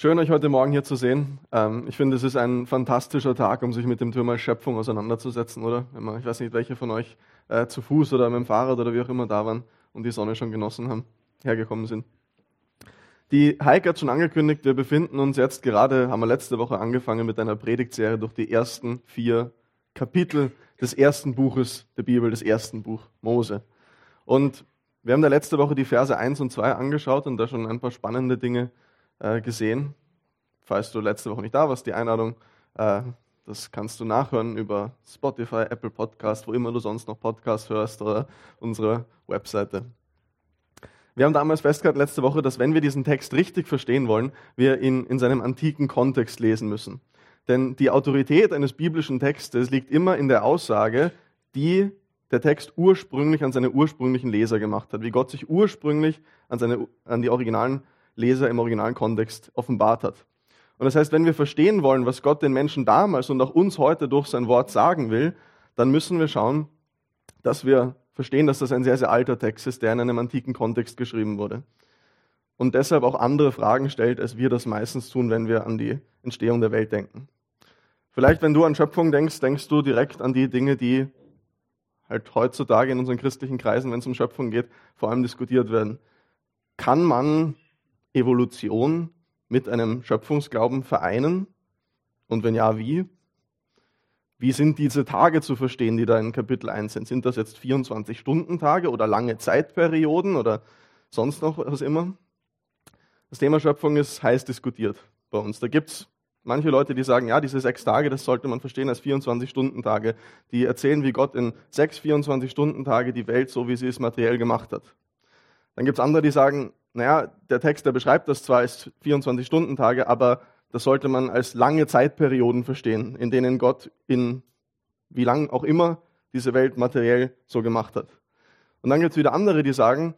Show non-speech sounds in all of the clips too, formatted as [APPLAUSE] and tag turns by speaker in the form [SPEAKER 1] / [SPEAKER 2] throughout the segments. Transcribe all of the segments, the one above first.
[SPEAKER 1] Schön, euch heute Morgen hier zu sehen. Ähm, ich finde, es ist ein fantastischer Tag, um sich mit dem Thema Schöpfung auseinanderzusetzen, oder? ich weiß nicht, welche von euch äh, zu Fuß oder mit dem Fahrrad oder wie auch immer da waren und die Sonne schon genossen haben, hergekommen sind. Die Heike hat schon angekündigt, wir befinden uns jetzt gerade, haben wir letzte Woche angefangen mit einer Predigtserie durch die ersten vier Kapitel des ersten Buches der Bibel, des ersten Buch Mose. Und wir haben da letzte Woche die Verse 1 und 2 angeschaut und da schon ein paar spannende Dinge äh, gesehen. Falls du letzte Woche nicht da warst, die Einladung, äh, das kannst du nachhören über Spotify, Apple Podcast, wo immer du sonst noch Podcasts hörst oder unsere Webseite. Wir haben damals festgehalten letzte Woche, dass wenn wir diesen Text richtig verstehen wollen, wir ihn in seinem antiken Kontext lesen müssen. Denn die Autorität eines biblischen Textes liegt immer in der Aussage, die der Text ursprünglich an seine ursprünglichen Leser gemacht hat, wie Gott sich ursprünglich an, seine, an die originalen Leser im originalen Kontext offenbart hat. Und das heißt, wenn wir verstehen wollen, was Gott den Menschen damals und auch uns heute durch sein Wort sagen will, dann müssen wir schauen, dass wir verstehen, dass das ein sehr, sehr alter Text ist, der in einem antiken Kontext geschrieben wurde. Und deshalb auch andere Fragen stellt, als wir das meistens tun, wenn wir an die Entstehung der Welt denken. Vielleicht, wenn du an Schöpfung denkst, denkst du direkt an die Dinge, die halt heutzutage in unseren christlichen Kreisen, wenn es um Schöpfung geht, vor allem diskutiert werden. Kann man Evolution mit einem Schöpfungsglauben vereinen? Und wenn ja, wie? Wie sind diese Tage zu verstehen, die da in Kapitel 1 sind? Sind das jetzt 24-Stunden-Tage oder lange Zeitperioden oder sonst noch was immer? Das Thema Schöpfung ist heiß diskutiert bei uns. Da gibt es manche Leute, die sagen, ja, diese sechs Tage, das sollte man verstehen als 24-Stunden-Tage. Die erzählen, wie Gott in sechs 24-Stunden-Tage die Welt so, wie sie es materiell gemacht hat. Dann gibt es andere, die sagen, naja, der Text, der beschreibt das zwar als 24-Stunden-Tage, aber das sollte man als lange Zeitperioden verstehen, in denen Gott in wie lang auch immer diese Welt materiell so gemacht hat. Und dann gibt es wieder andere, die sagen,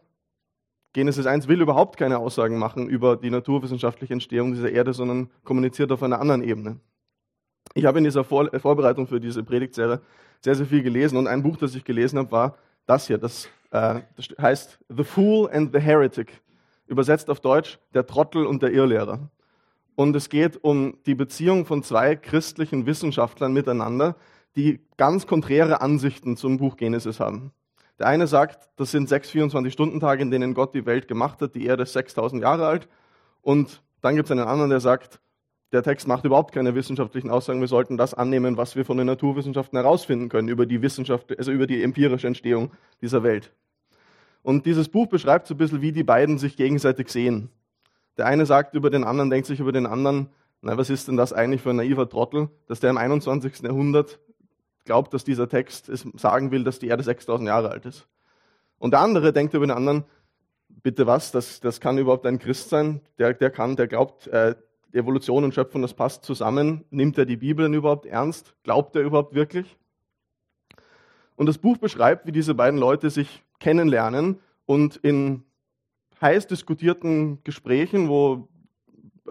[SPEAKER 1] Genesis 1 will überhaupt keine Aussagen machen über die naturwissenschaftliche Entstehung dieser Erde, sondern kommuniziert auf einer anderen Ebene. Ich habe in dieser Vor Vorbereitung für diese Predigtserie sehr, sehr viel gelesen und ein Buch, das ich gelesen habe, war das hier. Das, äh, das heißt The Fool and the Heretic übersetzt auf Deutsch der Trottel und der Irrlehrer. Und es geht um die Beziehung von zwei christlichen Wissenschaftlern miteinander, die ganz konträre Ansichten zum Buch Genesis haben. Der eine sagt, das sind sechs 24-Stunden-Tage, in denen Gott die Welt gemacht hat, die Erde ist 6000 Jahre alt. Und dann gibt es einen anderen, der sagt, der Text macht überhaupt keine wissenschaftlichen Aussagen, wir sollten das annehmen, was wir von den Naturwissenschaften herausfinden können über die Wissenschaft, also über die empirische Entstehung dieser Welt. Und dieses Buch beschreibt so ein bisschen, wie die beiden sich gegenseitig sehen. Der eine sagt über den anderen, denkt sich über den anderen, na, was ist denn das eigentlich für ein naiver Trottel, dass der im 21. Jahrhundert glaubt, dass dieser Text es sagen will, dass die Erde 6000 Jahre alt ist. Und der andere denkt über den anderen, bitte was, das, das kann überhaupt ein Christ sein, der, der kann, der glaubt, äh, Evolution und Schöpfung, das passt zusammen. Nimmt er die Bibeln überhaupt ernst? Glaubt er überhaupt wirklich? Und das Buch beschreibt, wie diese beiden Leute sich kennenlernen und in heiß diskutierten Gesprächen, wo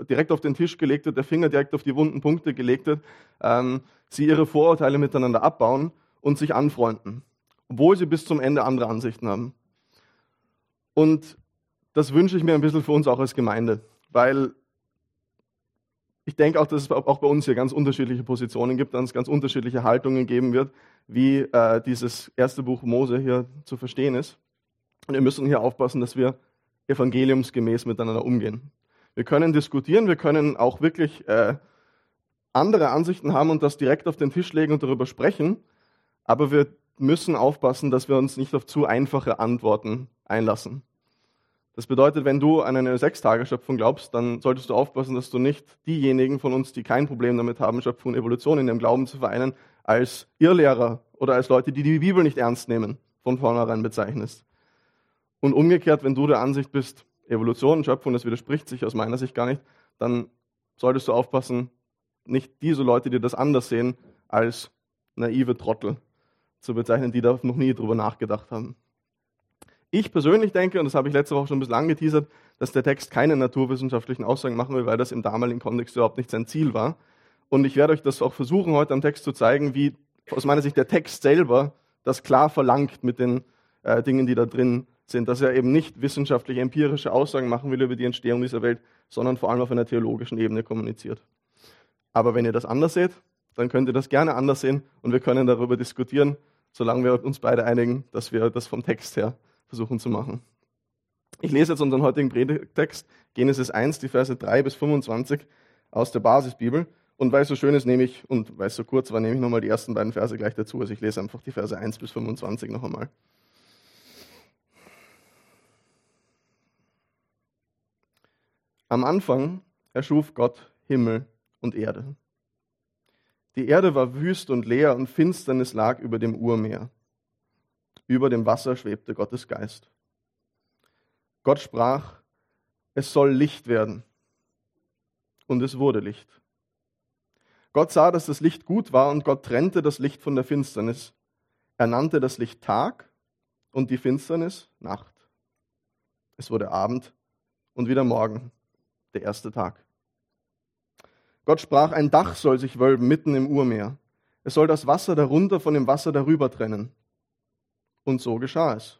[SPEAKER 1] direkt auf den Tisch gelegt wird, der Finger direkt auf die wunden Punkte gelegt wird, ähm, sie ihre Vorurteile miteinander abbauen und sich anfreunden, obwohl sie bis zum Ende andere Ansichten haben. Und das wünsche ich mir ein bisschen für uns auch als Gemeinde, weil ich denke auch, dass es auch bei uns hier ganz unterschiedliche Positionen gibt, dass es ganz unterschiedliche Haltungen geben wird, wie äh, dieses erste Buch Mose hier zu verstehen ist. Und wir müssen hier aufpassen, dass wir evangeliumsgemäß miteinander umgehen. Wir können diskutieren, wir können auch wirklich äh, andere Ansichten haben und das direkt auf den Tisch legen und darüber sprechen, aber wir müssen aufpassen, dass wir uns nicht auf zu einfache Antworten einlassen. Das bedeutet, wenn du an eine Sechstageschöpfung glaubst, dann solltest du aufpassen, dass du nicht diejenigen von uns, die kein Problem damit haben, Schöpfung und Evolution in ihrem Glauben zu vereinen, als Irrlehrer oder als Leute, die die Bibel nicht ernst nehmen, von vornherein bezeichnest. Und umgekehrt, wenn du der Ansicht bist, Evolution Schöpfung, das widerspricht sich aus meiner Sicht gar nicht, dann solltest du aufpassen, nicht diese Leute, die das anders sehen, als naive Trottel zu bezeichnen, die da noch nie drüber nachgedacht haben. Ich persönlich denke, und das habe ich letzte Woche schon ein bisschen angeteasert, dass der Text keine naturwissenschaftlichen Aussagen machen will, weil das im damaligen Kontext überhaupt nicht sein Ziel war. Und ich werde euch das auch versuchen, heute am Text zu zeigen, wie aus meiner Sicht der Text selber das klar verlangt mit den äh, Dingen, die da drin sind, dass er eben nicht wissenschaftliche, empirische Aussagen machen will über die Entstehung dieser Welt, sondern vor allem auf einer theologischen Ebene kommuniziert. Aber wenn ihr das anders seht, dann könnt ihr das gerne anders sehen und wir können darüber diskutieren, solange wir uns beide einigen, dass wir das vom Text her versuchen zu machen. Ich lese jetzt unseren heutigen Predigtext, Genesis 1, die Verse 3 bis 25 aus der Basisbibel. Und weil es so schön ist, nehme ich, und weil es so kurz war, nehme ich nochmal die ersten beiden Verse gleich dazu. Also ich lese einfach die Verse 1 bis 25 noch einmal. Am Anfang erschuf Gott Himmel und Erde. Die Erde war wüst und leer und Finsternis lag über dem Urmeer. Über dem Wasser schwebte Gottes Geist. Gott sprach, es soll Licht werden. Und es wurde Licht. Gott sah, dass das Licht gut war und Gott trennte das Licht von der Finsternis. Er nannte das Licht Tag und die Finsternis Nacht. Es wurde Abend und wieder Morgen, der erste Tag. Gott sprach, ein Dach soll sich wölben mitten im Urmeer. Es soll das Wasser darunter von dem Wasser darüber trennen. Und so geschah es.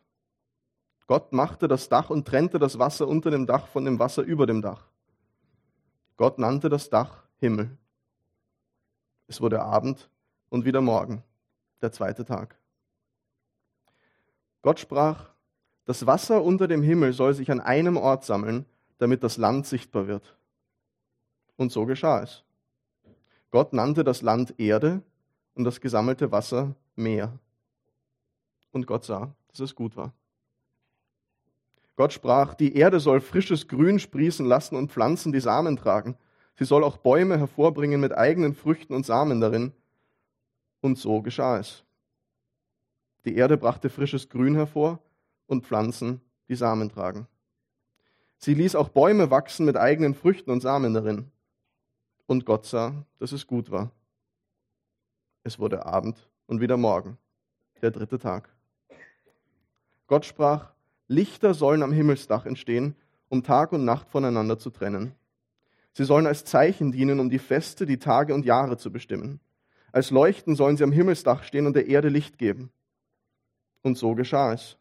[SPEAKER 1] Gott machte das Dach und trennte das Wasser unter dem Dach von dem Wasser über dem Dach. Gott nannte das Dach Himmel. Es wurde Abend und wieder Morgen, der zweite Tag. Gott sprach, das Wasser unter dem Himmel soll sich an einem Ort sammeln, damit das Land sichtbar wird. Und so geschah es. Gott nannte das Land Erde und das gesammelte Wasser Meer. Und Gott sah, dass es gut war. Gott sprach, die Erde soll frisches Grün sprießen lassen und Pflanzen, die Samen tragen. Sie soll auch Bäume hervorbringen mit eigenen Früchten und Samen darin. Und so geschah es. Die Erde brachte frisches Grün hervor und Pflanzen, die Samen tragen. Sie ließ auch Bäume wachsen mit eigenen Früchten und Samen darin und Gott sah, dass es gut war. Es wurde Abend und wieder Morgen, der dritte Tag. Gott sprach, Lichter sollen am Himmelsdach entstehen, um Tag und Nacht voneinander zu trennen. Sie sollen als Zeichen dienen, um die Feste, die Tage und Jahre zu bestimmen. Als Leuchten sollen sie am Himmelsdach stehen und der Erde Licht geben. Und so geschah es.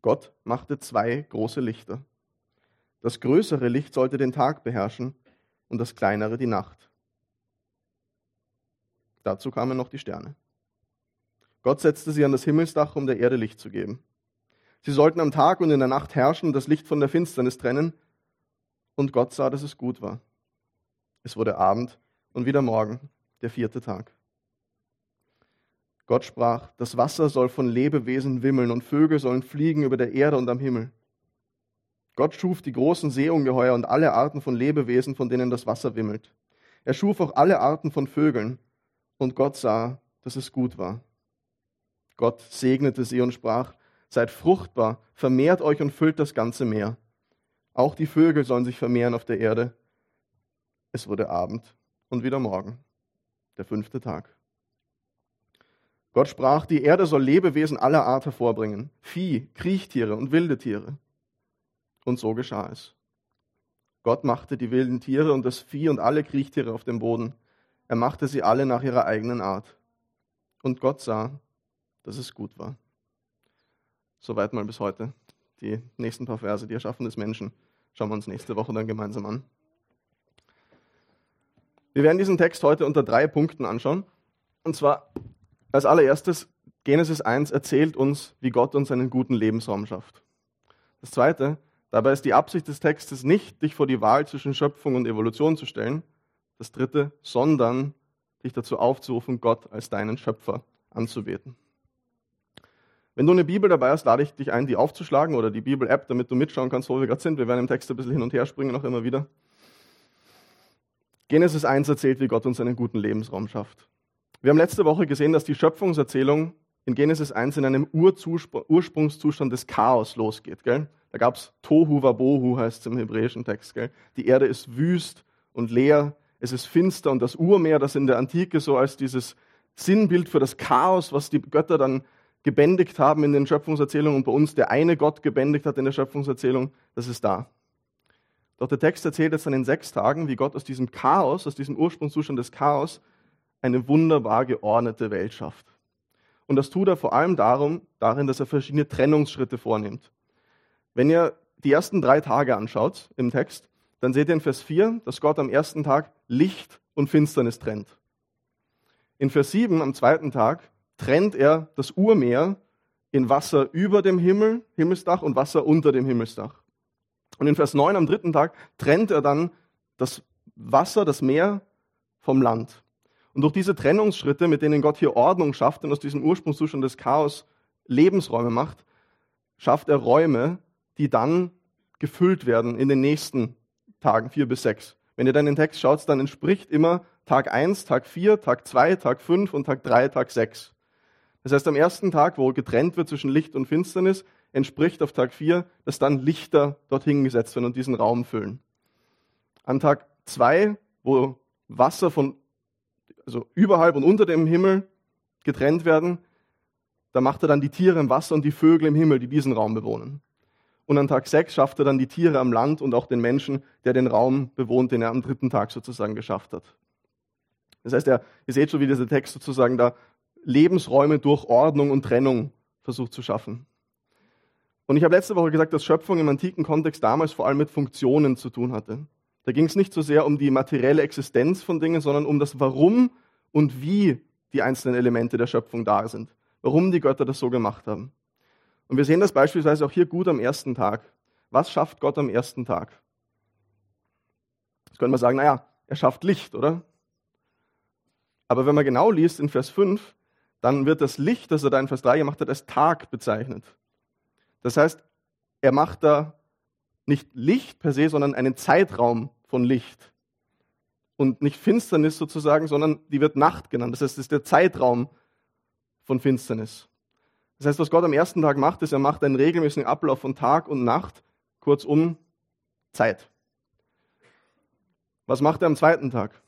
[SPEAKER 1] Gott machte zwei große Lichter. Das größere Licht sollte den Tag beherrschen und das kleinere die Nacht. Dazu kamen noch die Sterne. Gott setzte sie an das Himmelsdach, um der Erde Licht zu geben. Sie sollten am Tag und in der Nacht herrschen und das Licht von der Finsternis trennen. Und Gott sah, dass es gut war. Es wurde Abend und wieder Morgen, der vierte Tag. Gott sprach, das Wasser soll von Lebewesen wimmeln und Vögel sollen fliegen über der Erde und am Himmel. Gott schuf die großen Seeungeheuer und alle Arten von Lebewesen, von denen das Wasser wimmelt. Er schuf auch alle Arten von Vögeln. Und Gott sah, dass es gut war. Gott segnete sie und sprach, seid fruchtbar, vermehrt euch und füllt das ganze Meer. Auch die Vögel sollen sich vermehren auf der Erde. Es wurde Abend und wieder Morgen, der fünfte Tag. Gott sprach, die Erde soll Lebewesen aller Art hervorbringen, Vieh, Kriechtiere und wilde Tiere. Und so geschah es. Gott machte die wilden Tiere und das Vieh und alle Kriechtiere auf dem Boden. Er machte sie alle nach ihrer eigenen Art. Und Gott sah, dass es gut war. Soweit mal bis heute. Die nächsten paar Verse, die Erschaffen des Menschen, schauen wir uns nächste Woche dann gemeinsam an. Wir werden diesen Text heute unter drei Punkten anschauen. Und zwar als allererstes, Genesis 1 erzählt uns, wie Gott uns einen guten Lebensraum schafft. Das zweite, Dabei ist die Absicht des Textes nicht, dich vor die Wahl zwischen Schöpfung und Evolution zu stellen, das dritte, sondern dich dazu aufzurufen, Gott als deinen Schöpfer anzubeten. Wenn du eine Bibel dabei hast, lade ich dich ein, die aufzuschlagen oder die Bibel-App, damit du mitschauen kannst, wo wir gerade sind. Wir werden im Text ein bisschen hin und her springen, auch immer wieder. Genesis 1 erzählt, wie Gott uns einen guten Lebensraum schafft. Wir haben letzte Woche gesehen, dass die Schöpfungserzählung in Genesis 1 in einem Ursprungszustand des Chaos losgeht. Gell? Da gab es Tohu Wabohu, heißt es im hebräischen Text. Gell? Die Erde ist wüst und leer, es ist finster und das Urmeer, das in der Antike so als dieses Sinnbild für das Chaos, was die Götter dann gebändigt haben in den Schöpfungserzählungen und bei uns der eine Gott gebändigt hat in der Schöpfungserzählung, das ist da. Doch der Text erzählt jetzt dann in sechs Tagen, wie Gott aus diesem Chaos, aus diesem Ursprungszustand des Chaos, eine wunderbar geordnete Welt schafft. Und das tut er vor allem darum, darin, dass er verschiedene Trennungsschritte vornimmt. Wenn ihr die ersten drei Tage anschaut im Text, dann seht ihr in Vers 4, dass Gott am ersten Tag Licht und Finsternis trennt. In Vers 7, am zweiten Tag, trennt er das Urmeer in Wasser über dem Himmel, Himmelsdach und Wasser unter dem Himmelsdach. Und in Vers 9 am dritten Tag trennt er dann das Wasser, das Meer vom Land. Und durch diese Trennungsschritte, mit denen Gott hier Ordnung schafft und aus diesem Ursprungszustand des Chaos Lebensräume macht, schafft er Räume, die dann gefüllt werden in den nächsten Tagen, vier bis sechs. Wenn ihr dann den Text schaut, dann entspricht immer Tag 1, Tag 4, Tag 2, Tag 5 und Tag 3, Tag 6. Das heißt, am ersten Tag, wo getrennt wird zwischen Licht und Finsternis, entspricht auf Tag 4, dass dann Lichter dorthin gesetzt werden und diesen Raum füllen. An Tag 2, wo Wasser von, also überhalb und unter dem Himmel getrennt werden, da macht er dann die Tiere im Wasser und die Vögel im Himmel, die diesen Raum bewohnen. Und an Tag 6 schafft er dann die Tiere am Land und auch den Menschen, der den Raum bewohnt, den er am dritten Tag sozusagen geschafft hat. Das heißt, ihr seht schon, wie dieser Text sozusagen da Lebensräume durch Ordnung und Trennung versucht zu schaffen. Und ich habe letzte Woche gesagt, dass Schöpfung im antiken Kontext damals vor allem mit Funktionen zu tun hatte. Da ging es nicht so sehr um die materielle Existenz von Dingen, sondern um das Warum und wie die einzelnen Elemente der Schöpfung da sind. Warum die Götter das so gemacht haben. Und wir sehen das beispielsweise auch hier gut am ersten Tag. Was schafft Gott am ersten Tag? Jetzt könnte man sagen, naja, er schafft Licht, oder? Aber wenn man genau liest in Vers 5, dann wird das Licht, das er da in Vers 3 gemacht hat, als Tag bezeichnet. Das heißt, er macht da nicht Licht per se, sondern einen Zeitraum von Licht. Und nicht Finsternis sozusagen, sondern die wird Nacht genannt. Das heißt, es ist der Zeitraum von Finsternis. Das heißt, was Gott am ersten Tag macht, ist, er macht einen regelmäßigen Ablauf von Tag und Nacht, kurzum Zeit. Was macht er am zweiten Tag?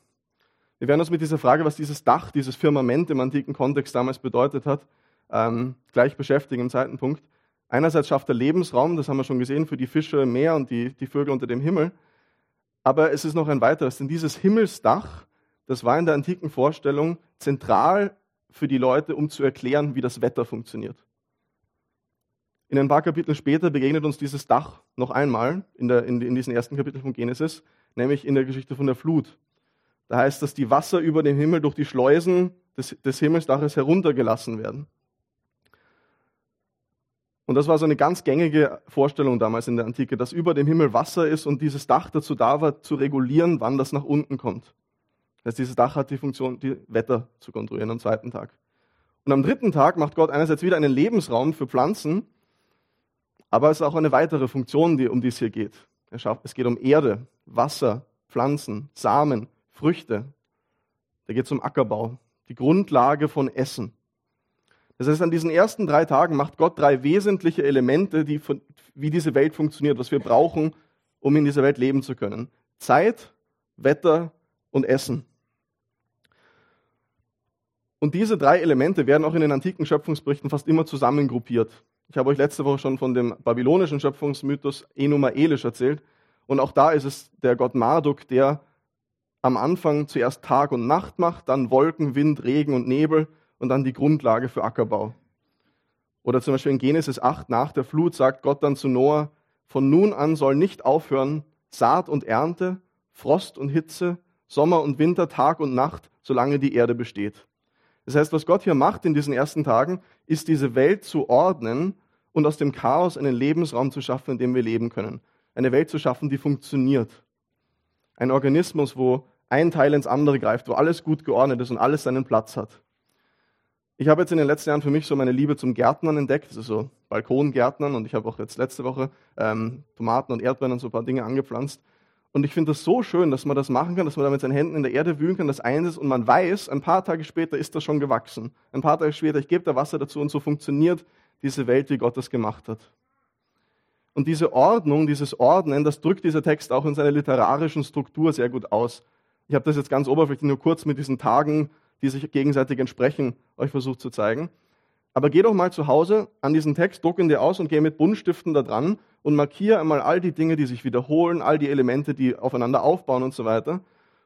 [SPEAKER 1] Wir werden uns mit dieser Frage, was dieses Dach, dieses Firmament im antiken Kontext damals bedeutet hat, ähm, gleich beschäftigen im zweiten. Einerseits schafft er Lebensraum, das haben wir schon gesehen, für die Fische im Meer und die, die Vögel unter dem Himmel. Aber es ist noch ein weiteres, denn dieses Himmelsdach, das war in der antiken Vorstellung zentral für die Leute, um zu erklären, wie das Wetter funktioniert. In ein paar Kapiteln später begegnet uns dieses Dach noch einmal in, der, in, in diesen ersten Kapiteln von Genesis, nämlich in der Geschichte von der Flut. Da heißt, dass die Wasser über dem Himmel durch die Schleusen des, des Himmelsdaches heruntergelassen werden. Und das war so eine ganz gängige Vorstellung damals in der Antike, dass über dem Himmel Wasser ist und dieses Dach dazu da war, zu regulieren, wann das nach unten kommt. Das heißt, dieses Dach hat die Funktion, die Wetter zu kontrollieren am zweiten Tag. Und am dritten Tag macht Gott einerseits wieder einen Lebensraum für Pflanzen, aber es ist auch eine weitere Funktion, die, um die es hier geht. Es geht um Erde, Wasser, Pflanzen, Samen, Früchte. Da geht es um Ackerbau, die Grundlage von Essen. Das heißt, an diesen ersten drei Tagen macht Gott drei wesentliche Elemente, die von, wie diese Welt funktioniert, was wir brauchen, um in dieser Welt leben zu können. Zeit, Wetter und Essen. Und diese drei Elemente werden auch in den antiken Schöpfungsberichten fast immer zusammengruppiert. Ich habe euch letzte Woche schon von dem babylonischen Schöpfungsmythos Enuma Elish erzählt. Und auch da ist es der Gott Marduk, der am Anfang zuerst Tag und Nacht macht, dann Wolken, Wind, Regen und Nebel und dann die Grundlage für Ackerbau. Oder zum Beispiel in Genesis 8 nach der Flut sagt Gott dann zu Noah, von nun an soll nicht aufhören Saat und Ernte, Frost und Hitze, Sommer und Winter, Tag und Nacht, solange die Erde besteht. Das heißt, was Gott hier macht in diesen ersten Tagen, ist diese Welt zu ordnen und aus dem Chaos einen Lebensraum zu schaffen, in dem wir leben können. Eine Welt zu schaffen, die funktioniert. Ein Organismus, wo ein Teil ins andere greift, wo alles gut geordnet ist und alles seinen Platz hat. Ich habe jetzt in den letzten Jahren für mich so meine Liebe zum Gärtnern entdeckt, also so Balkongärtnern und ich habe auch jetzt letzte Woche ähm, Tomaten und Erdbeeren und so ein paar Dinge angepflanzt. Und ich finde das so schön, dass man das machen kann, dass man da mit seinen Händen in der Erde wühlen kann, das eins ist und man weiß, ein paar Tage später ist das schon gewachsen. Ein paar Tage später, ich gebe da Wasser dazu und so funktioniert diese Welt, wie Gott das gemacht hat. Und diese Ordnung, dieses Ordnen, das drückt dieser Text auch in seiner literarischen Struktur sehr gut aus. Ich habe das jetzt ganz oberflächlich nur kurz mit diesen Tagen die sich gegenseitig entsprechen, euch versucht zu zeigen. Aber geh doch mal zu Hause an diesen Text, druck ihn dir aus und geh mit Buntstiften da dran und markiere einmal all die Dinge, die sich wiederholen, all die Elemente, die aufeinander aufbauen und so weiter.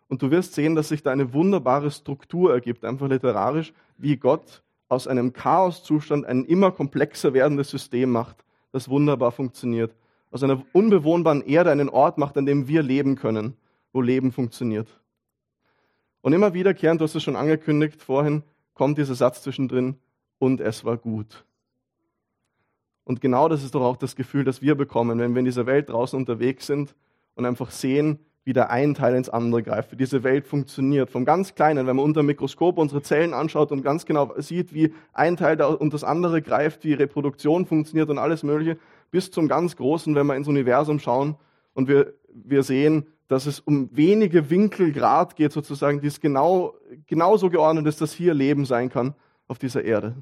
[SPEAKER 1] Und du wirst sehen, dass sich da eine wunderbare Struktur ergibt, einfach literarisch, wie Gott aus einem Chaoszustand ein immer komplexer werdendes System macht, das wunderbar funktioniert aus einer unbewohnbaren Erde einen Ort macht, an dem wir leben können, wo Leben funktioniert. Und immer wiederkehrend, du hast es schon angekündigt vorhin, kommt dieser Satz zwischendrin, und es war gut. Und genau das ist doch auch das Gefühl, das wir bekommen, wenn wir in dieser Welt draußen unterwegs sind und einfach sehen, wie der ein Teil ins andere greift, wie diese Welt funktioniert. Vom ganz Kleinen, wenn man unter dem Mikroskop unsere Zellen anschaut und ganz genau sieht, wie ein Teil und das andere greift, wie Reproduktion funktioniert und alles Mögliche, bis zum ganz Großen, wenn wir ins Universum schauen und wir, wir sehen, dass es um wenige Winkelgrad geht, sozusagen, die es genau, genauso geordnet ist, dass hier Leben sein kann auf dieser Erde.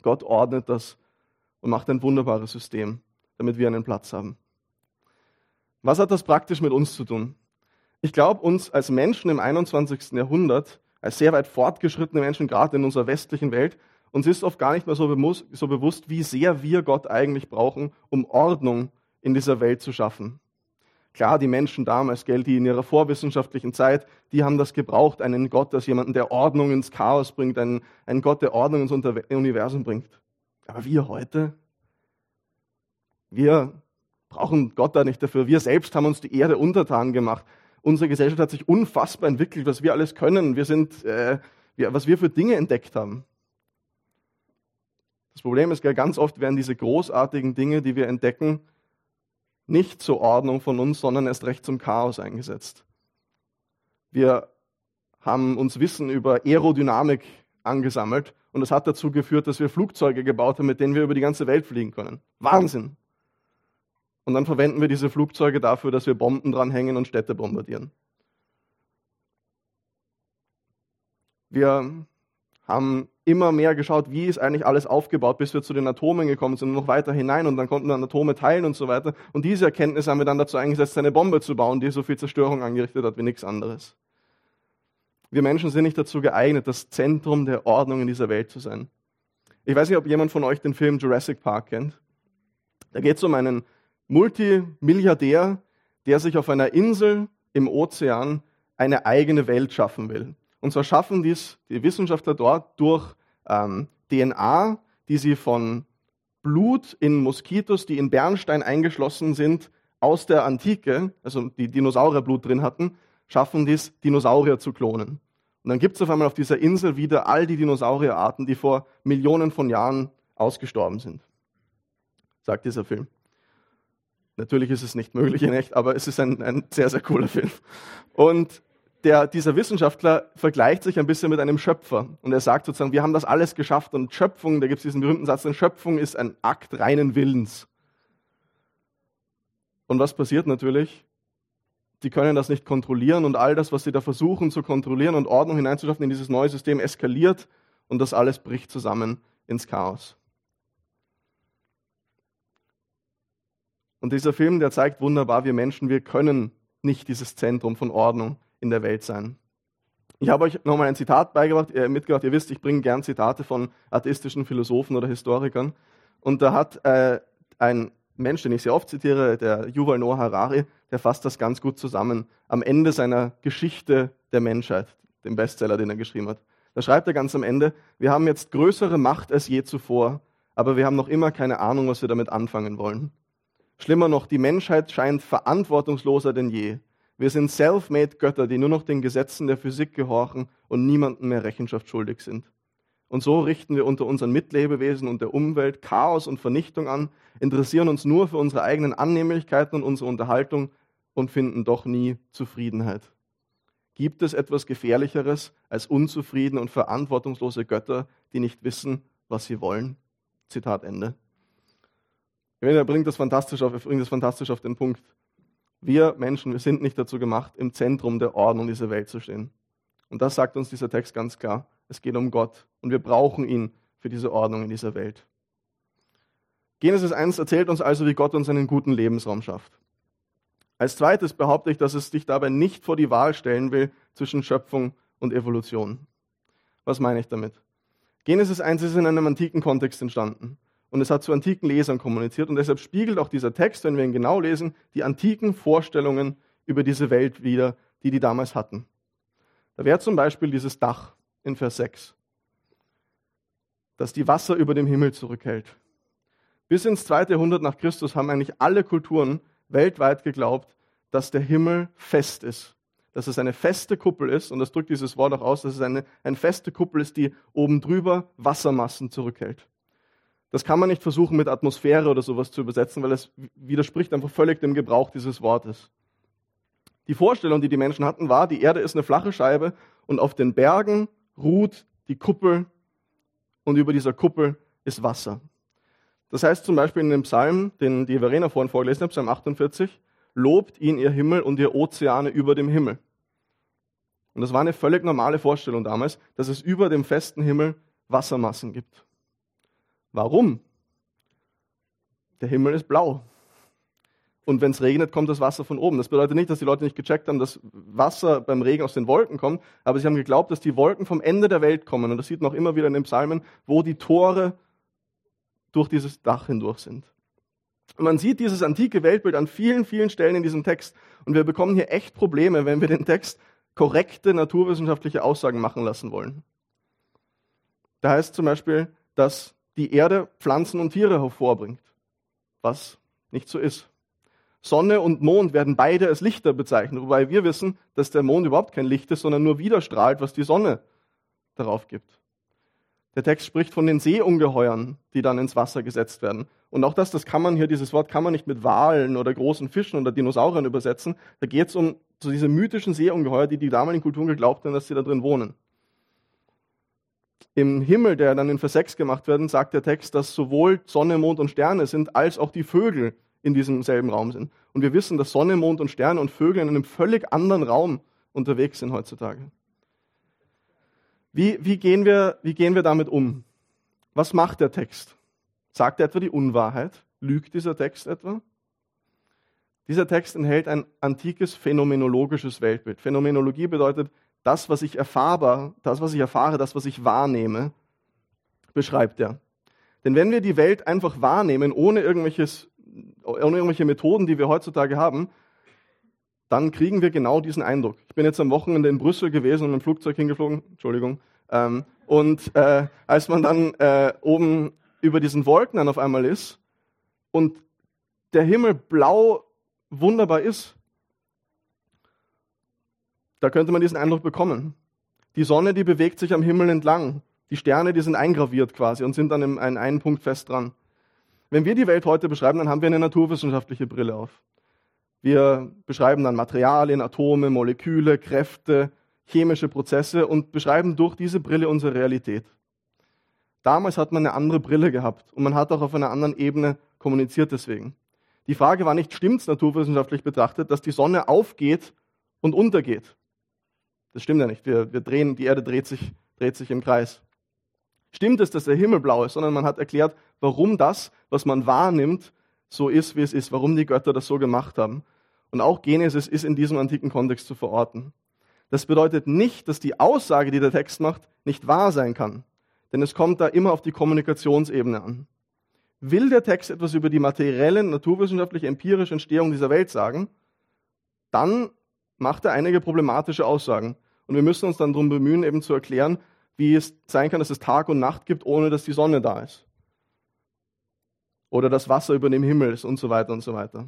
[SPEAKER 1] Gott ordnet das und macht ein wunderbares System, damit wir einen Platz haben. Was hat das praktisch mit uns zu tun? Ich glaube, uns als Menschen im 21. Jahrhundert, als sehr weit fortgeschrittene Menschen, gerade in unserer westlichen Welt, uns ist oft gar nicht mehr so, so bewusst, wie sehr wir Gott eigentlich brauchen, um Ordnung in dieser Welt zu schaffen. Klar, die Menschen damals, gell, die in ihrer vorwissenschaftlichen Zeit, die haben das gebraucht, einen Gott, als jemanden, der Ordnung ins Chaos bringt, einen, einen Gott, der Ordnung ins Universum bringt. Aber wir heute, wir brauchen Gott da nicht dafür. Wir selbst haben uns die Erde untertan gemacht. Unsere Gesellschaft hat sich unfassbar entwickelt, was wir alles können. Wir sind, äh, wir, was wir für Dinge entdeckt haben. Das Problem ist, gell, ganz oft werden diese großartigen Dinge, die wir entdecken, nicht zur Ordnung von uns, sondern erst recht zum Chaos eingesetzt. Wir haben uns Wissen über Aerodynamik angesammelt und das hat dazu geführt, dass wir Flugzeuge gebaut haben, mit denen wir über die ganze Welt fliegen können. Wahnsinn! Und dann verwenden wir diese Flugzeuge dafür, dass wir Bomben dranhängen und Städte bombardieren. Wir haben immer mehr geschaut, wie ist eigentlich alles aufgebaut, bis wir zu den Atomen gekommen sind und noch weiter hinein und dann konnten wir Atome teilen und so weiter. Und diese Erkenntnis haben wir dann dazu eingesetzt, eine Bombe zu bauen, die so viel Zerstörung angerichtet hat wie nichts anderes. Wir Menschen sind nicht dazu geeignet, das Zentrum der Ordnung in dieser Welt zu sein. Ich weiß nicht, ob jemand von euch den Film Jurassic Park kennt. Da geht es um einen Multimilliardär, der sich auf einer Insel im Ozean eine eigene Welt schaffen will. Und zwar schaffen dies die Wissenschaftler dort durch ähm, DNA, die sie von Blut in Moskitos, die in Bernstein eingeschlossen sind, aus der Antike, also die Dinosaurierblut drin hatten, schaffen dies, Dinosaurier zu klonen. Und dann gibt es auf einmal auf dieser Insel wieder all die Dinosaurierarten, die vor Millionen von Jahren ausgestorben sind. Sagt dieser Film. Natürlich ist es nicht möglich in echt, aber es ist ein, ein sehr, sehr cooler Film. Und der, dieser Wissenschaftler vergleicht sich ein bisschen mit einem Schöpfer. Und er sagt sozusagen, wir haben das alles geschafft. Und Schöpfung, da gibt es diesen berühmten Satz, Schöpfung ist ein Akt reinen Willens. Und was passiert natürlich? Die können das nicht kontrollieren und all das, was sie da versuchen zu kontrollieren und Ordnung hineinzuschaffen in dieses neue System, eskaliert und das alles bricht zusammen ins Chaos. Und dieser Film, der zeigt wunderbar, wir Menschen, wir können nicht dieses Zentrum von Ordnung in der Welt sein. Ich habe euch nochmal ein Zitat beigebracht, äh, mitgebracht. Ihr wisst, ich bringe gern Zitate von atheistischen Philosophen oder Historikern. Und da hat äh, ein Mensch, den ich sehr oft zitiere, der Yuval Noah Harari, der fasst das ganz gut zusammen. Am Ende seiner Geschichte der Menschheit, dem Bestseller, den er geschrieben hat. Da schreibt er ganz am Ende, wir haben jetzt größere Macht als je zuvor, aber wir haben noch immer keine Ahnung, was wir damit anfangen wollen. Schlimmer noch, die Menschheit scheint verantwortungsloser denn je. Wir sind self-made Götter, die nur noch den Gesetzen der Physik gehorchen und niemandem mehr Rechenschaft schuldig sind. Und so richten wir unter unseren Mitlebewesen und der Umwelt Chaos und Vernichtung an, interessieren uns nur für unsere eigenen Annehmlichkeiten und unsere Unterhaltung und finden doch nie Zufriedenheit. Gibt es etwas Gefährlicheres als unzufriedene und verantwortungslose Götter, die nicht wissen, was sie wollen? Zitat Ende. Er bringt das fantastisch auf, er bringt das fantastisch auf den Punkt. Wir Menschen, wir sind nicht dazu gemacht, im Zentrum der Ordnung dieser Welt zu stehen. Und das sagt uns dieser Text ganz klar. Es geht um Gott und wir brauchen ihn für diese Ordnung in dieser Welt. Genesis 1 erzählt uns also, wie Gott uns einen guten Lebensraum schafft. Als zweites behaupte ich, dass es dich dabei nicht vor die Wahl stellen will zwischen Schöpfung und Evolution. Was meine ich damit? Genesis 1 ist in einem antiken Kontext entstanden und es hat zu antiken Lesern kommuniziert. Und deshalb spiegelt auch dieser Text, wenn wir ihn genau lesen, die antiken Vorstellungen über diese Welt wider, die die damals hatten. Da wäre zum Beispiel dieses Dach in Vers 6, das die Wasser über dem Himmel zurückhält. Bis ins zweite Jahrhundert nach Christus haben eigentlich alle Kulturen weltweit geglaubt, dass der Himmel fest ist. Dass es eine feste Kuppel ist, und das drückt dieses Wort auch aus, dass es eine, eine feste Kuppel ist, die oben drüber Wassermassen zurückhält. Das kann man nicht versuchen mit Atmosphäre oder sowas zu übersetzen, weil es widerspricht einfach völlig dem Gebrauch dieses Wortes. Die Vorstellung, die die Menschen hatten, war, die Erde ist eine flache Scheibe und auf den Bergen ruht die Kuppel und über dieser Kuppel ist Wasser. Das heißt zum Beispiel in dem Psalm, den die Verena vorhin vorgelesen hat, Psalm 48, lobt ihn ihr Himmel und ihr Ozeane über dem Himmel. Und das war eine völlig normale Vorstellung damals, dass es über dem festen Himmel Wassermassen gibt. Warum? Der Himmel ist blau. Und wenn es regnet, kommt das Wasser von oben. Das bedeutet nicht, dass die Leute nicht gecheckt haben, dass Wasser beim Regen aus den Wolken kommt, aber sie haben geglaubt, dass die Wolken vom Ende der Welt kommen. Und das sieht man auch immer wieder in den Psalmen, wo die Tore durch dieses Dach hindurch sind. Und man sieht dieses antike Weltbild an vielen, vielen Stellen in diesem Text. Und wir bekommen hier echt Probleme, wenn wir den Text korrekte naturwissenschaftliche Aussagen machen lassen wollen. Da heißt zum Beispiel, dass die Erde Pflanzen und Tiere hervorbringt, was nicht so ist. Sonne und Mond werden beide als Lichter bezeichnet, wobei wir wissen, dass der Mond überhaupt kein Licht ist, sondern nur widerstrahlt, was die Sonne darauf gibt. Der Text spricht von den Seeungeheuern, die dann ins Wasser gesetzt werden. Und auch das, das kann man hier, dieses Wort kann man nicht mit Walen oder großen Fischen oder Dinosauriern übersetzen. Da geht es um so diese mythischen Seeungeheuer, die die damaligen Kulturen geglaubt haben, dass sie da drin wohnen. Im Himmel, der dann in Vers 6 gemacht werden, sagt der Text, dass sowohl Sonne, Mond und Sterne sind, als auch die Vögel in diesem selben Raum sind. Und wir wissen, dass Sonne, Mond und Sterne und Vögel in einem völlig anderen Raum unterwegs sind heutzutage. Wie, wie, gehen wir, wie gehen wir damit um? Was macht der Text? Sagt er etwa die Unwahrheit? Lügt dieser Text etwa? Dieser Text enthält ein antikes phänomenologisches Weltbild. Phänomenologie bedeutet das, was ich erfahrbar, das, was ich erfahre, das, was ich wahrnehme, beschreibt er. Denn wenn wir die Welt einfach wahrnehmen, ohne irgendwelches ohne irgendwelche Methoden, die wir heutzutage haben, dann kriegen wir genau diesen Eindruck. Ich bin jetzt am Wochenende in Brüssel gewesen und mit dem Flugzeug hingeflogen, Entschuldigung. Ähm, und äh, als man dann äh, oben über diesen Wolken dann auf einmal ist und der Himmel blau wunderbar ist, da könnte man diesen Eindruck bekommen. Die Sonne, die bewegt sich am Himmel entlang. Die Sterne, die sind eingraviert quasi und sind dann in einen Punkt fest dran. Wenn wir die Welt heute beschreiben, dann haben wir eine naturwissenschaftliche Brille auf. Wir beschreiben dann Materialien, Atome, Moleküle, Kräfte, chemische Prozesse und beschreiben durch diese Brille unsere Realität. Damals hat man eine andere Brille gehabt und man hat auch auf einer anderen Ebene kommuniziert deswegen. Die Frage war nicht, stimmt es naturwissenschaftlich betrachtet, dass die Sonne aufgeht und untergeht? Das stimmt ja nicht. Wir, wir drehen, die Erde dreht sich, dreht sich im Kreis stimmt es, dass der Himmel blau ist, sondern man hat erklärt, warum das, was man wahrnimmt, so ist, wie es ist, warum die Götter das so gemacht haben. Und auch Genesis ist in diesem antiken Kontext zu verorten. Das bedeutet nicht, dass die Aussage, die der Text macht, nicht wahr sein kann. Denn es kommt da immer auf die Kommunikationsebene an. Will der Text etwas über die materielle, naturwissenschaftliche, empirische Entstehung dieser Welt sagen, dann macht er einige problematische Aussagen. Und wir müssen uns dann darum bemühen, eben zu erklären, wie es sein kann, dass es Tag und Nacht gibt, ohne dass die Sonne da ist. Oder das Wasser über dem Himmel ist und so weiter und so weiter.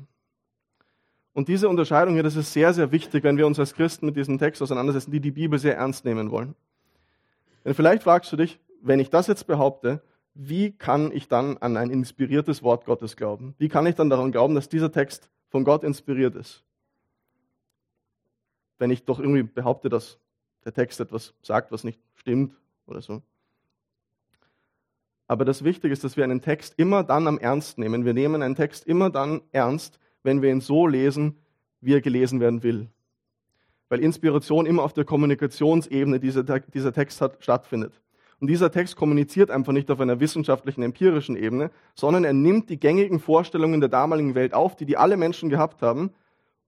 [SPEAKER 1] Und diese Unterscheidung hier, das ist sehr, sehr wichtig, wenn wir uns als Christen mit diesem Text auseinandersetzen, die die Bibel sehr ernst nehmen wollen. Denn vielleicht fragst du dich, wenn ich das jetzt behaupte, wie kann ich dann an ein inspiriertes Wort Gottes glauben? Wie kann ich dann daran glauben, dass dieser Text von Gott inspiriert ist? Wenn ich doch irgendwie behaupte, dass der Text etwas sagt, was nicht stimmt oder so. Aber das Wichtige ist, dass wir einen Text immer dann am Ernst nehmen. Wir nehmen einen Text immer dann ernst, wenn wir ihn so lesen, wie er gelesen werden will. Weil Inspiration immer auf der Kommunikationsebene dieser, dieser Text hat, stattfindet. Und dieser Text kommuniziert einfach nicht auf einer wissenschaftlichen, empirischen Ebene, sondern er nimmt die gängigen Vorstellungen der damaligen Welt auf, die die alle Menschen gehabt haben,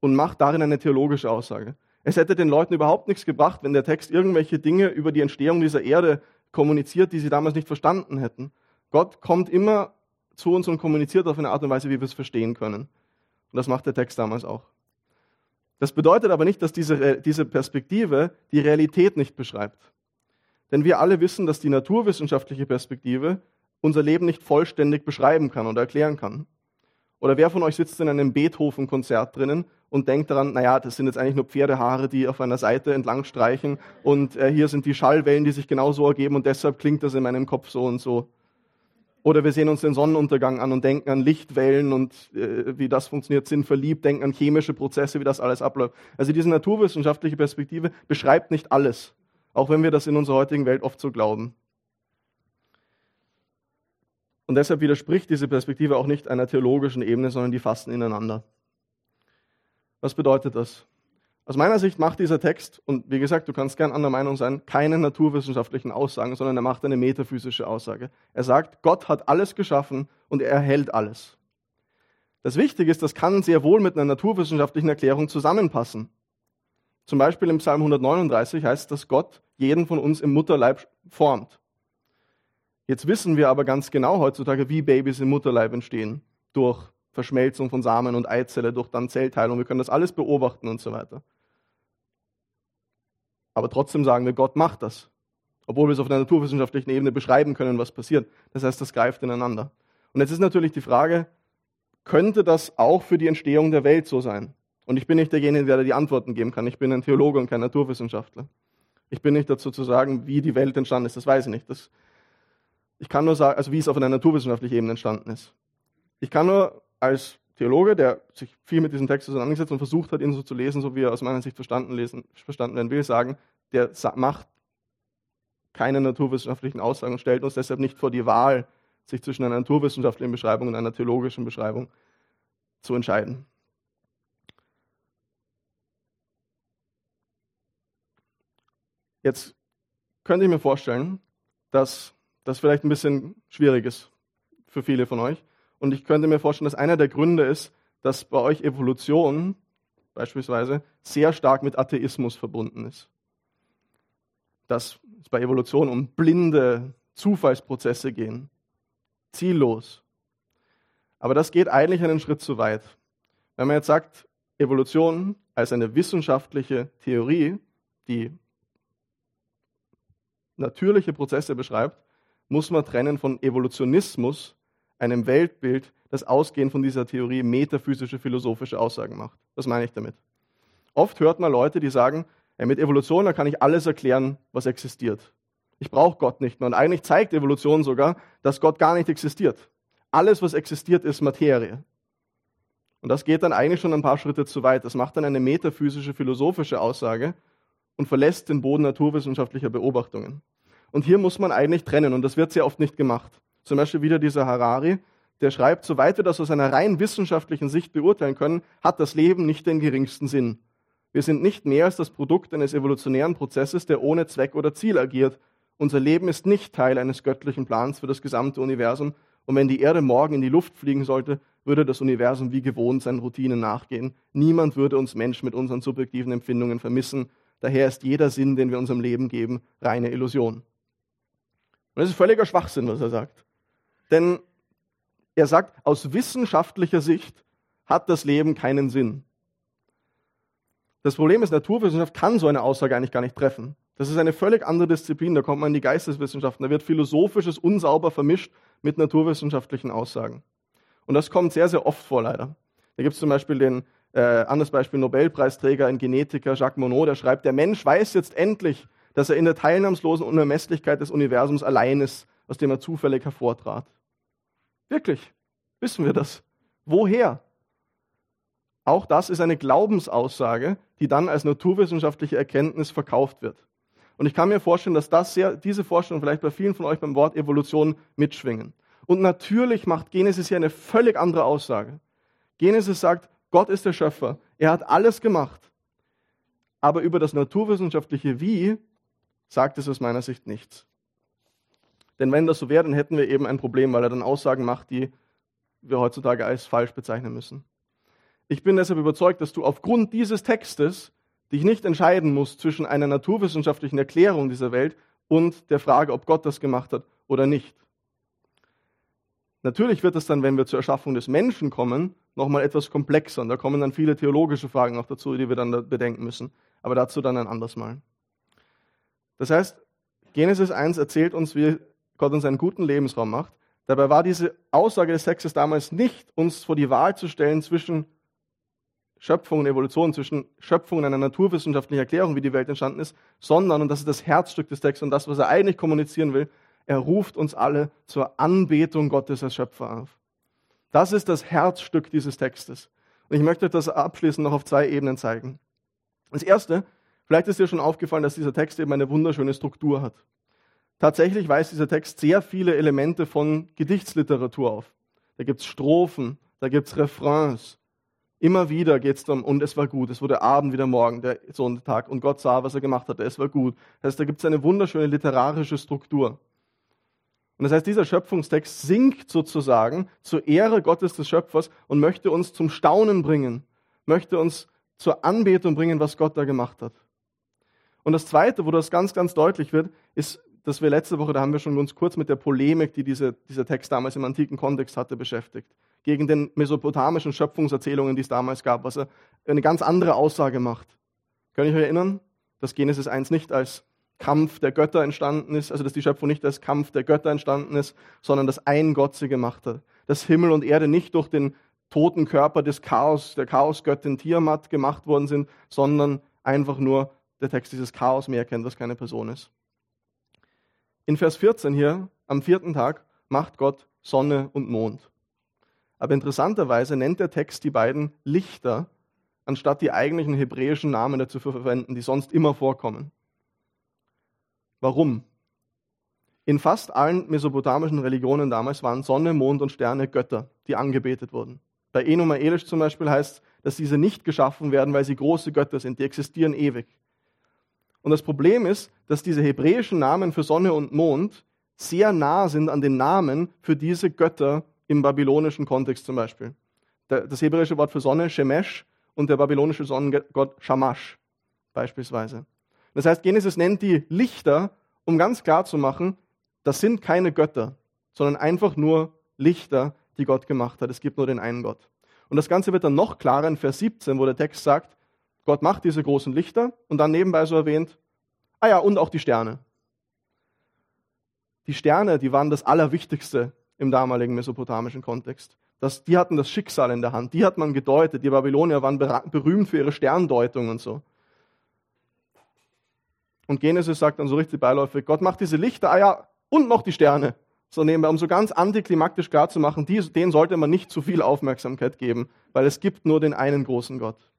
[SPEAKER 1] und macht darin eine theologische Aussage. Es hätte den Leuten überhaupt nichts gebracht, wenn der Text irgendwelche Dinge über die Entstehung dieser Erde kommuniziert, die sie damals nicht verstanden hätten. Gott kommt immer zu uns und kommuniziert auf eine Art und Weise, wie wir es verstehen können. Und das macht der Text damals auch. Das bedeutet aber nicht, dass diese, diese Perspektive die Realität nicht beschreibt. Denn wir alle wissen, dass die naturwissenschaftliche Perspektive unser Leben nicht vollständig beschreiben kann oder erklären kann. Oder wer von euch sitzt in einem Beethoven-Konzert drinnen und denkt daran, naja, das sind jetzt eigentlich nur Pferdehaare, die auf einer Seite entlang streichen und äh, hier sind die Schallwellen, die sich genauso ergeben und deshalb klingt das in meinem Kopf so und so. Oder wir sehen uns den Sonnenuntergang an und denken an Lichtwellen und äh, wie das funktioniert, sind verliebt, denken an chemische Prozesse, wie das alles abläuft. Also diese naturwissenschaftliche Perspektive beschreibt nicht alles, auch wenn wir das in unserer heutigen Welt oft so glauben. Und deshalb widerspricht diese Perspektive auch nicht einer theologischen Ebene, sondern die fassen ineinander. Was bedeutet das? Aus meiner Sicht macht dieser Text, und wie gesagt, du kannst gern anderer Meinung sein, keine naturwissenschaftlichen Aussagen, sondern er macht eine metaphysische Aussage. Er sagt, Gott hat alles geschaffen und er erhält alles. Das Wichtige ist, das kann sehr wohl mit einer naturwissenschaftlichen Erklärung zusammenpassen. Zum Beispiel im Psalm 139 heißt es, dass Gott jeden von uns im Mutterleib formt. Jetzt wissen wir aber ganz genau heutzutage, wie Babys im Mutterleib entstehen. Durch Verschmelzung von Samen und Eizelle, durch dann Zellteilung. Wir können das alles beobachten und so weiter. Aber trotzdem sagen wir, Gott macht das. Obwohl wir es auf einer naturwissenschaftlichen Ebene beschreiben können, was passiert. Das heißt, das greift ineinander. Und jetzt ist natürlich die Frage, könnte das auch für die Entstehung der Welt so sein? Und ich bin nicht derjenige, der die Antworten geben kann. Ich bin ein Theologe und kein Naturwissenschaftler. Ich bin nicht dazu zu sagen, wie die Welt entstanden ist. Das weiß ich nicht. Das ich kann nur sagen, also wie es auf einer naturwissenschaftlichen Ebene entstanden ist. Ich kann nur als Theologe, der sich viel mit diesem Text auseinandergesetzt und versucht hat, ihn so zu lesen, so wie er aus meiner Sicht verstanden, lesen, verstanden werden will, sagen, der macht keine naturwissenschaftlichen Aussagen und stellt uns deshalb nicht vor die Wahl, sich zwischen einer naturwissenschaftlichen Beschreibung und einer theologischen Beschreibung zu entscheiden. Jetzt könnte ich mir vorstellen, dass das vielleicht ein bisschen schwierig ist für viele von euch. Und ich könnte mir vorstellen, dass einer der Gründe ist, dass bei euch Evolution beispielsweise sehr stark mit Atheismus verbunden ist. Dass es bei Evolution um blinde Zufallsprozesse gehen, ziellos. Aber das geht eigentlich einen Schritt zu weit. Wenn man jetzt sagt, Evolution als eine wissenschaftliche Theorie, die natürliche Prozesse beschreibt, muss man trennen von Evolutionismus, einem Weltbild, das ausgehend von dieser Theorie metaphysische, philosophische Aussagen macht. Was meine ich damit? Oft hört man Leute, die sagen, ey, mit Evolution, da kann ich alles erklären, was existiert. Ich brauche Gott nicht mehr. Und eigentlich zeigt Evolution sogar, dass Gott gar nicht existiert. Alles, was existiert, ist Materie. Und das geht dann eigentlich schon ein paar Schritte zu weit. Das macht dann eine metaphysische, philosophische Aussage und verlässt den Boden naturwissenschaftlicher Beobachtungen. Und hier muss man eigentlich trennen und das wird sehr oft nicht gemacht. Zum Beispiel wieder dieser Harari, der schreibt, soweit wir das aus einer rein wissenschaftlichen Sicht beurteilen können, hat das Leben nicht den geringsten Sinn. Wir sind nicht mehr als das Produkt eines evolutionären Prozesses, der ohne Zweck oder Ziel agiert. Unser Leben ist nicht Teil eines göttlichen Plans für das gesamte Universum. Und wenn die Erde morgen in die Luft fliegen sollte, würde das Universum wie gewohnt seinen Routinen nachgehen. Niemand würde uns Mensch mit unseren subjektiven Empfindungen vermissen. Daher ist jeder Sinn, den wir unserem Leben geben, reine Illusion. Und das ist völliger Schwachsinn, was er sagt. Denn er sagt, aus wissenschaftlicher Sicht hat das Leben keinen Sinn. Das Problem ist, Naturwissenschaft kann so eine Aussage eigentlich gar nicht treffen. Das ist eine völlig andere Disziplin, da kommt man in die Geisteswissenschaften, da wird philosophisches unsauber vermischt mit naturwissenschaftlichen Aussagen. Und das kommt sehr, sehr oft vor, leider. Da gibt es zum Beispiel den, äh, anderes Beispiel, Nobelpreisträger, ein Genetiker, Jacques Monod, der schreibt, der Mensch weiß jetzt endlich, dass er in der teilnahmslosen Unermesslichkeit des Universums allein ist, aus dem er zufällig hervortrat. Wirklich, wissen wir das. Woher? Auch das ist eine Glaubensaussage, die dann als naturwissenschaftliche Erkenntnis verkauft wird. Und ich kann mir vorstellen, dass das sehr, diese Vorstellung vielleicht bei vielen von euch beim Wort Evolution mitschwingen. Und natürlich macht Genesis hier eine völlig andere Aussage. Genesis sagt, Gott ist der Schöpfer. Er hat alles gemacht. Aber über das naturwissenschaftliche Wie sagt es aus meiner Sicht nichts. Denn wenn das so wäre, dann hätten wir eben ein Problem, weil er dann Aussagen macht, die wir heutzutage als falsch bezeichnen müssen. Ich bin deshalb überzeugt, dass du aufgrund dieses Textes dich nicht entscheiden musst zwischen einer naturwissenschaftlichen Erklärung dieser Welt und der Frage, ob Gott das gemacht hat oder nicht. Natürlich wird es dann, wenn wir zur Erschaffung des Menschen kommen, nochmal etwas komplexer. Und da kommen dann viele theologische Fragen noch dazu, die wir dann bedenken müssen. Aber dazu dann ein anderes Mal. Das heißt, Genesis 1 erzählt uns, wie Gott uns einen guten Lebensraum macht, Dabei war diese Aussage des Textes damals nicht, uns vor die Wahl zu stellen zwischen Schöpfung und Evolution, zwischen Schöpfung und einer naturwissenschaftlichen Erklärung, wie die Welt entstanden ist, sondern, und das ist das Herzstück des Textes und das, was er eigentlich kommunizieren will, er ruft uns alle zur Anbetung Gottes als Schöpfer auf. Das ist das Herzstück dieses Textes. Und ich möchte das abschließend noch auf zwei Ebenen zeigen. Das erste, vielleicht ist dir schon aufgefallen, dass dieser Text eben eine wunderschöne Struktur hat. Tatsächlich weist dieser Text sehr viele Elemente von Gedichtsliteratur auf. Da gibt es Strophen, da gibt es Refrains, Immer wieder geht es darum, und es war gut. Es wurde Abend wieder Morgen, der Sonntag, und Gott sah, was er gemacht hatte. Es war gut. Das heißt, da gibt es eine wunderschöne literarische Struktur. Und das heißt, dieser Schöpfungstext singt sozusagen zur Ehre Gottes des Schöpfers und möchte uns zum Staunen bringen, möchte uns zur Anbetung bringen, was Gott da gemacht hat. Und das Zweite, wo das ganz, ganz deutlich wird, ist, dass wir letzte Woche, da haben wir schon uns kurz mit der Polemik, die diese, dieser Text damals im antiken Kontext hatte, beschäftigt gegen den mesopotamischen Schöpfungserzählungen, die es damals gab, was er eine ganz andere Aussage macht. Könnt ihr euch erinnern, dass Genesis 1 nicht als Kampf der Götter entstanden ist, also dass die Schöpfung nicht als Kampf der Götter entstanden ist, sondern dass ein Gott sie gemacht hat. Dass Himmel und Erde nicht durch den toten Körper des Chaos, der Chaosgöttin Tiamat gemacht worden sind, sondern einfach nur der Text dieses Chaos mehr kennt, was keine Person ist. In Vers 14 hier, am vierten Tag, macht Gott Sonne und Mond. Aber interessanterweise nennt der Text die beiden Lichter, anstatt die eigentlichen hebräischen Namen dazu zu verwenden, die sonst immer vorkommen. Warum? In fast allen mesopotamischen Religionen damals waren Sonne, Mond und Sterne Götter, die angebetet wurden. Bei Enuma Elish zum Beispiel heißt, dass diese nicht geschaffen werden, weil sie große Götter sind, die existieren ewig. Und das Problem ist, dass diese hebräischen Namen für Sonne und Mond sehr nah sind an den Namen für diese Götter im babylonischen Kontext zum Beispiel. Das hebräische Wort für Sonne, Shemesh, und der babylonische Sonnengott Shamash beispielsweise. Das heißt, Genesis nennt die Lichter, um ganz klar zu machen, das sind keine Götter, sondern einfach nur Lichter, die Gott gemacht hat. Es gibt nur den einen Gott. Und das Ganze wird dann noch klarer in Vers 17, wo der Text sagt, Gott macht diese großen Lichter und dann nebenbei so erwähnt, ah ja, und auch die Sterne. Die Sterne, die waren das Allerwichtigste im damaligen mesopotamischen Kontext. Das, die hatten das Schicksal in der Hand, die hat man gedeutet. Die Babylonier waren berühmt für ihre Sterndeutung und so. Und Genesis sagt dann so richtig beiläufig, Gott macht diese Lichter, ah ja, und noch die Sterne. So nebenbei, um so ganz antiklimaktisch klarzumachen, die, denen sollte man nicht zu viel Aufmerksamkeit geben, weil es gibt nur den einen großen Gott.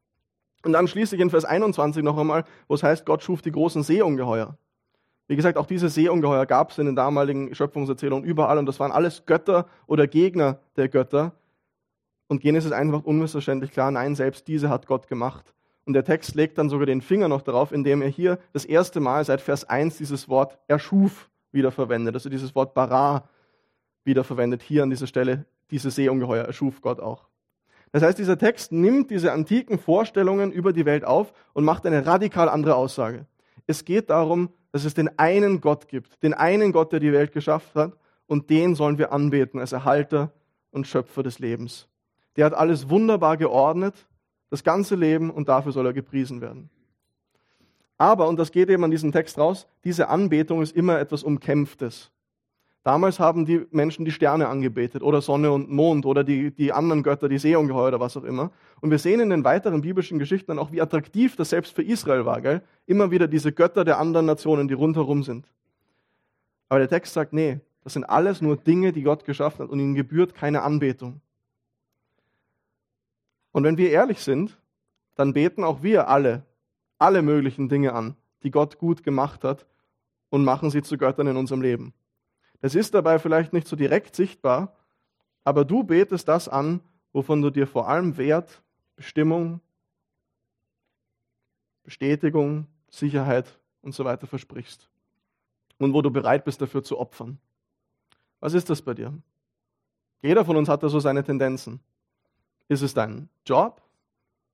[SPEAKER 1] Und dann schließlich in Vers 21 noch einmal, wo es heißt, Gott schuf die großen Seeungeheuer. Wie gesagt, auch diese Seeungeheuer gab es in den damaligen Schöpfungserzählungen überall und das waren alles Götter oder Gegner der Götter. Und Genesis ist einfach unmissverständlich klar, nein, selbst diese hat Gott gemacht. Und der Text legt dann sogar den Finger noch darauf, indem er hier das erste Mal seit Vers 1 dieses Wort erschuf wiederverwendet. Also dieses Wort bara wiederverwendet. Hier an dieser Stelle diese Seeungeheuer erschuf Gott auch. Das heißt, dieser Text nimmt diese antiken Vorstellungen über die Welt auf und macht eine radikal andere Aussage. Es geht darum, dass es den einen Gott gibt, den einen Gott, der die Welt geschaffen hat, und den sollen wir anbeten als Erhalter und Schöpfer des Lebens. Der hat alles wunderbar geordnet, das ganze Leben, und dafür soll er gepriesen werden. Aber, und das geht eben an diesem Text raus, diese Anbetung ist immer etwas Umkämpftes. Damals haben die Menschen die Sterne angebetet oder Sonne und Mond oder die, die anderen Götter, die Seeungeheuer oder was auch immer. Und wir sehen in den weiteren biblischen Geschichten dann auch, wie attraktiv das selbst für Israel war. Gell? Immer wieder diese Götter der anderen Nationen, die rundherum sind. Aber der Text sagt, nee, das sind alles nur Dinge, die Gott geschaffen hat und ihnen gebührt keine Anbetung. Und wenn wir ehrlich sind, dann beten auch wir alle, alle möglichen Dinge an, die Gott gut gemacht hat und machen sie zu Göttern in unserem Leben. Es ist dabei vielleicht nicht so direkt sichtbar, aber du betest das an, wovon du dir vor allem Wert, Bestimmung, Bestätigung, Sicherheit und so weiter versprichst. Und wo du bereit bist, dafür zu opfern. Was ist das bei dir? Jeder von uns hat da so seine Tendenzen. Ist es dein Job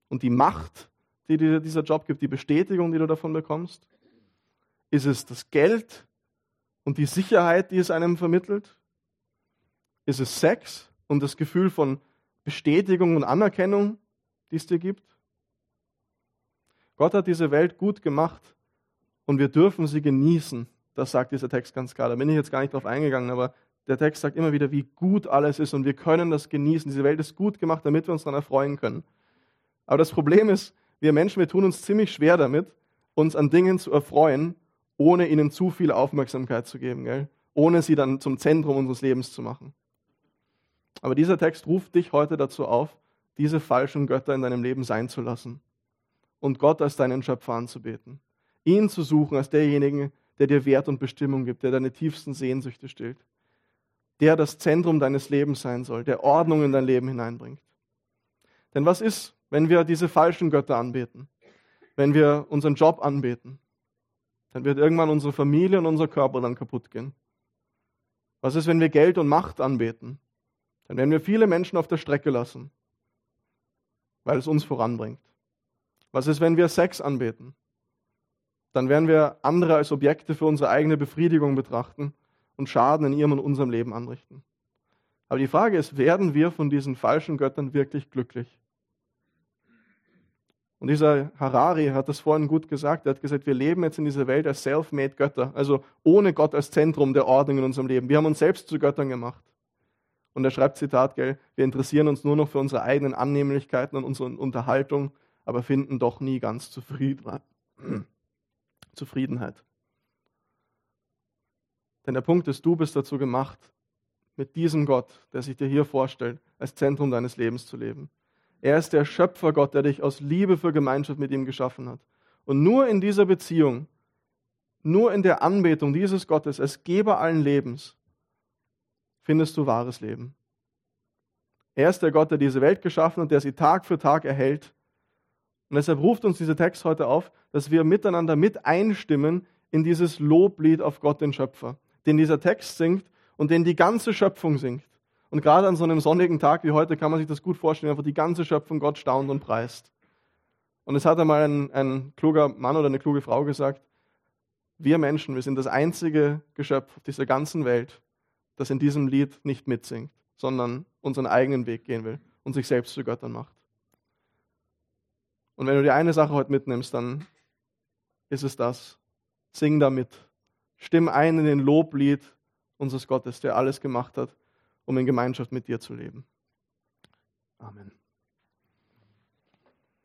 [SPEAKER 1] und die Macht, die dir dieser Job gibt, die Bestätigung, die du davon bekommst? Ist es das Geld, und die Sicherheit, die es einem vermittelt? Ist es Sex und das Gefühl von Bestätigung und Anerkennung, die es dir gibt? Gott hat diese Welt gut gemacht und wir dürfen sie genießen. Das sagt dieser Text ganz klar. Da bin ich jetzt gar nicht drauf eingegangen, aber der Text sagt immer wieder, wie gut alles ist und wir können das genießen. Diese Welt ist gut gemacht, damit wir uns daran erfreuen können. Aber das Problem ist, wir Menschen, wir tun uns ziemlich schwer damit, uns an Dingen zu erfreuen, ohne ihnen zu viel Aufmerksamkeit zu geben, gell? ohne sie dann zum Zentrum unseres Lebens zu machen. Aber dieser Text ruft dich heute dazu auf, diese falschen Götter in deinem Leben sein zu lassen und Gott als deinen Schöpfer anzubeten. Ihn zu suchen als derjenige, der dir Wert und Bestimmung gibt, der deine tiefsten Sehnsüchte stillt, der das Zentrum deines Lebens sein soll, der Ordnung in dein Leben hineinbringt. Denn was ist, wenn wir diese falschen Götter anbeten? Wenn wir unseren Job anbeten? Dann wird irgendwann unsere Familie und unser Körper dann kaputt gehen. Was ist, wenn wir Geld und Macht anbeten? Dann werden wir viele Menschen auf der Strecke lassen, weil es uns voranbringt. Was ist, wenn wir Sex anbeten? Dann werden wir andere als Objekte für unsere eigene Befriedigung betrachten und Schaden in ihrem und unserem Leben anrichten. Aber die Frage ist, werden wir von diesen falschen Göttern wirklich glücklich? Und dieser Harari hat das vorhin gut gesagt. Er hat gesagt, wir leben jetzt in dieser Welt als self-made Götter, also ohne Gott als Zentrum der Ordnung in unserem Leben. Wir haben uns selbst zu Göttern gemacht. Und er schreibt Zitat, gell, wir interessieren uns nur noch für unsere eigenen Annehmlichkeiten und unsere Unterhaltung, aber finden doch nie ganz Zufriedenheit. [CLEARS THROAT] Zufriedenheit. Denn der Punkt ist, du bist dazu gemacht, mit diesem Gott, der sich dir hier vorstellt, als Zentrum deines Lebens zu leben. Er ist der Schöpfergott, der dich aus Liebe für Gemeinschaft mit ihm geschaffen hat. Und nur in dieser Beziehung, nur in der Anbetung dieses Gottes als Geber allen Lebens, findest du wahres Leben. Er ist der Gott, der diese Welt geschaffen hat, der sie Tag für Tag erhält. Und deshalb ruft uns dieser Text heute auf, dass wir miteinander mit einstimmen in dieses Loblied auf Gott, den Schöpfer, den dieser Text singt und den die ganze Schöpfung singt. Und gerade an so einem sonnigen Tag wie heute kann man sich das gut vorstellen, einfach die ganze Schöpfung Gott staunt und preist. Und es hat einmal ein, ein kluger Mann oder eine kluge Frau gesagt, wir Menschen, wir sind das einzige Geschöpf auf dieser ganzen Welt, das in diesem Lied nicht mitsingt, sondern unseren eigenen Weg gehen will und sich selbst zu Göttern macht. Und wenn du die eine Sache heute mitnimmst, dann ist es das. Sing damit. Stimm ein in den Loblied unseres Gottes, der alles gemacht hat, um in Gemeinschaft mit dir zu leben. Amen.